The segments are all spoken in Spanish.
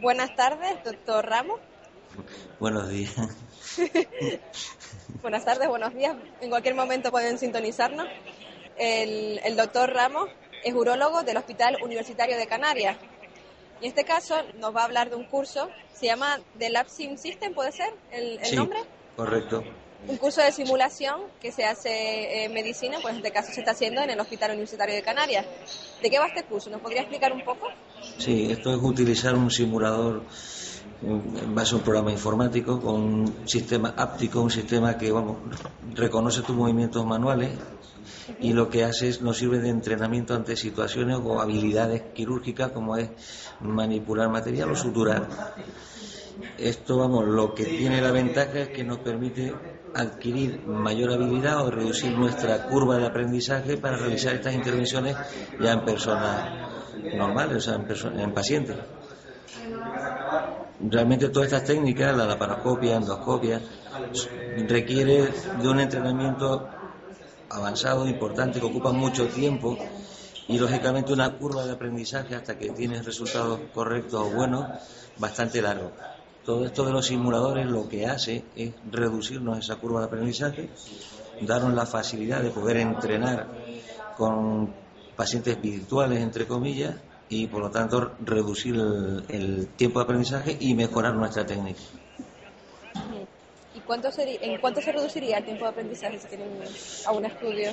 Buenas tardes, doctor Ramos. Buenos días. Buenas tardes, buenos días. En cualquier momento pueden sintonizarnos. El, el doctor Ramos es urólogo del Hospital Universitario de Canarias. Y en este caso nos va a hablar de un curso, se llama The Lab Sim System, ¿puede ser el, el Sí, nombre? correcto. Un curso de simulación que se hace en medicina, pues en este caso se está haciendo en el Hospital Universitario de Canarias. ¿De qué va este curso? ¿Nos podría explicar un poco? Sí, esto es utilizar un simulador en base a un programa informático con un sistema áptico, un sistema que vamos reconoce tus movimientos manuales y lo que hace es nos sirve de entrenamiento ante situaciones o habilidades quirúrgicas como es manipular material o suturar. Esto, vamos, lo que tiene la ventaja es que nos permite adquirir mayor habilidad o reducir nuestra curva de aprendizaje para realizar estas intervenciones ya en personas normales, o sea, en, en pacientes. Realmente todas estas técnicas, la laparoscopia, endoscopia, requiere de un entrenamiento avanzado, importante, que ocupa mucho tiempo y lógicamente una curva de aprendizaje hasta que tienes resultados correctos o buenos bastante largo. Todo esto de los simuladores lo que hace es reducirnos esa curva de aprendizaje, darnos la facilidad de poder entrenar con pacientes virtuales, entre comillas, y por lo tanto reducir el, el tiempo de aprendizaje y mejorar nuestra técnica. ¿Y cuánto sería, en cuánto se reduciría el tiempo de aprendizaje si tienen a un estudio?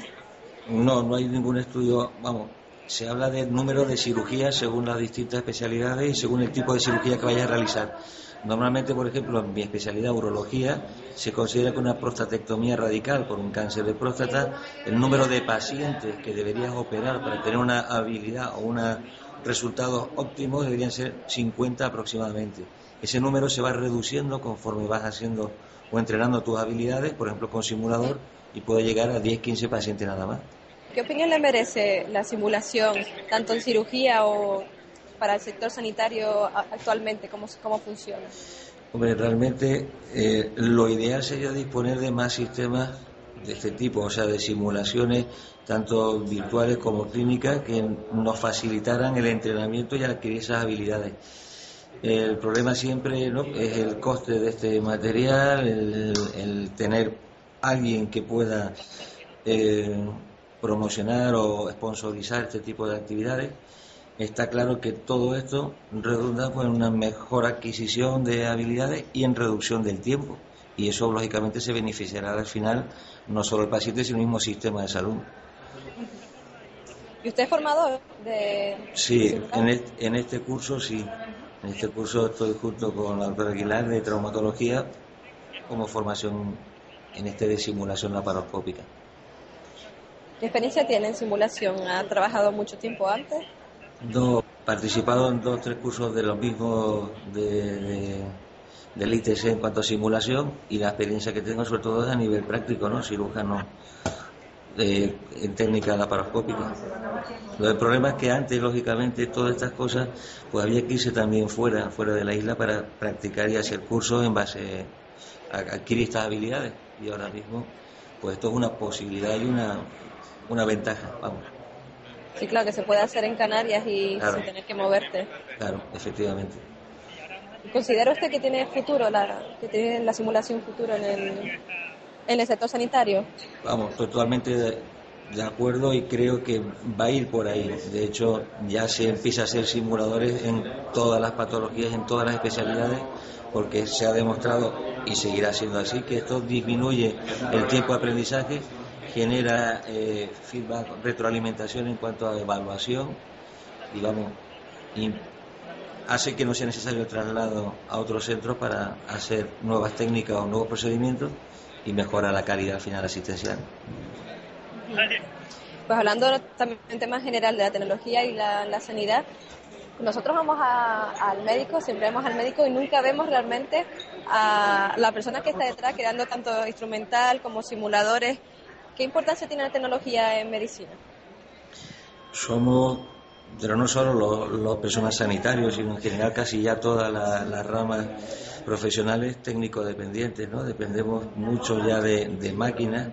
No, no hay ningún estudio, vamos, se habla del número de cirugías según las distintas especialidades y según el tipo de cirugía que vayas a realizar. Normalmente, por ejemplo, en mi especialidad, urología, se considera que una prostatectomía radical por un cáncer de próstata, el número de pacientes que deberías operar para tener una habilidad o unos resultados óptimos deberían ser 50 aproximadamente. Ese número se va reduciendo conforme vas haciendo o entrenando tus habilidades, por ejemplo, con simulador, y puede llegar a 10-15 pacientes nada más. ¿Qué opinión le merece la simulación, tanto en cirugía o para el sector sanitario actualmente? ¿Cómo, cómo funciona? Hombre, realmente eh, lo ideal sería disponer de más sistemas de este tipo, o sea, de simulaciones tanto virtuales como clínicas que nos facilitaran el entrenamiento y adquirir esas habilidades. El problema siempre es el coste de este material, el, el tener alguien que pueda eh, promocionar o sponsorizar este tipo de actividades. Está claro que todo esto redunda pues, en una mejor adquisición de habilidades y en reducción del tiempo. Y eso, lógicamente, se beneficiará al final no solo el paciente, sino el mismo sistema de salud. ¿Y usted es formador de Sí, en este, en este curso sí. En este curso estoy junto con la doctora Aguilar de traumatología como formación en este de simulación laparoscópica. ¿Qué experiencia tiene en simulación? ¿Ha trabajado mucho tiempo antes? Dos, participado en dos tres cursos de los mismos de, de- del ITC en cuanto a simulación y la experiencia que tengo sobre todo es a nivel práctico, ¿no? Cirujano eh, en técnica laparoscópica. El problema es que antes, lógicamente, todas estas cosas, pues había que irse también fuera, fuera de la isla para practicar y hacer cursos en base a adquirir estas habilidades. Y ahora mismo, pues esto es una posibilidad y una, una ventaja, vamos. Sí, claro, que se puede hacer en Canarias y Claro. sin tener que moverte. Claro, efectivamente. ¿Considera usted que tiene futuro, la, que tiene la simulación futuro en el, en el sector sanitario? Vamos, totalmente de, de acuerdo y creo que va a ir por ahí. De hecho, ya se empieza a hacer simuladores en todas las patologías, en todas las especialidades, porque se ha demostrado y seguirá siendo así que esto disminuye el tiempo de aprendizaje, genera eh, feedback, retroalimentación en cuanto a evaluación, digamos, y hace que no sea necesario el traslado a otros centros para hacer nuevas técnicas o nuevos procedimientos y mejora la calidad final asistencial. Pues hablando también en tema general de la tecnología y la, la sanidad, nosotros vamos al médico, siempre vamos al médico y nunca vemos realmente a la persona que está detrás creando tanto instrumental como simuladores. ¿Qué importancia tiene la tecnología en medicina? Somos, pero no solo los, personas sanitarios, sino en general casi ya todas las ramas profesionales técnicos dependientes, ¿no? Dependemos mucho ya de, máquinas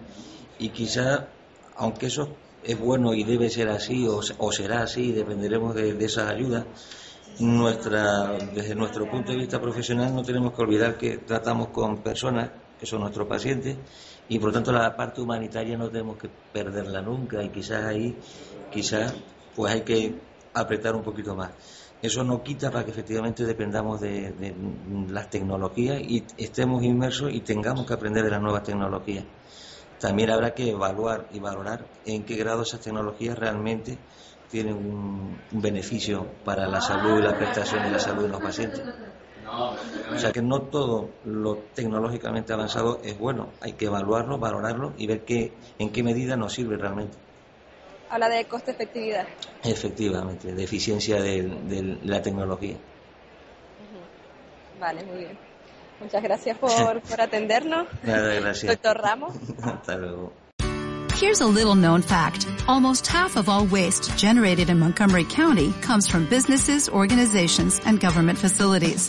y quizá, aunque eso es bueno y debe ser así o, será así, dependeremos de, de esas ayudas. Nuestra, desde nuestro punto de vista profesional no tenemos que olvidar que tratamos con personas que son nuestros pacientes y por lo tanto la parte humanitaria no tenemos que perderla nunca y quizás ahí, quizás pues hay que apretar un poquito más. Eso no quita para que efectivamente dependamos de, de las tecnologías y estemos inmersos y tengamos que aprender de las nuevas tecnologías también habrá que evaluar y valorar en qué grado esas tecnologías realmente tienen un, beneficio para la salud y la prestación de la salud de los pacientes. O sea que no todo lo tecnológicamente avanzado es bueno, hay que evaluarlo, valorarlo y ver qué, en qué medida nos sirve realmente. Habla de coste-efectividad. Efectivamente, de eficiencia de la tecnología. Vale, muy bien. Muchas gracias por, por atendernos. Nada, gracias. Doctor Ramos. Hasta luego. Here's a little known fact. Almost half of all waste generated in Montgomery County comes from businesses, organizations, and government facilities.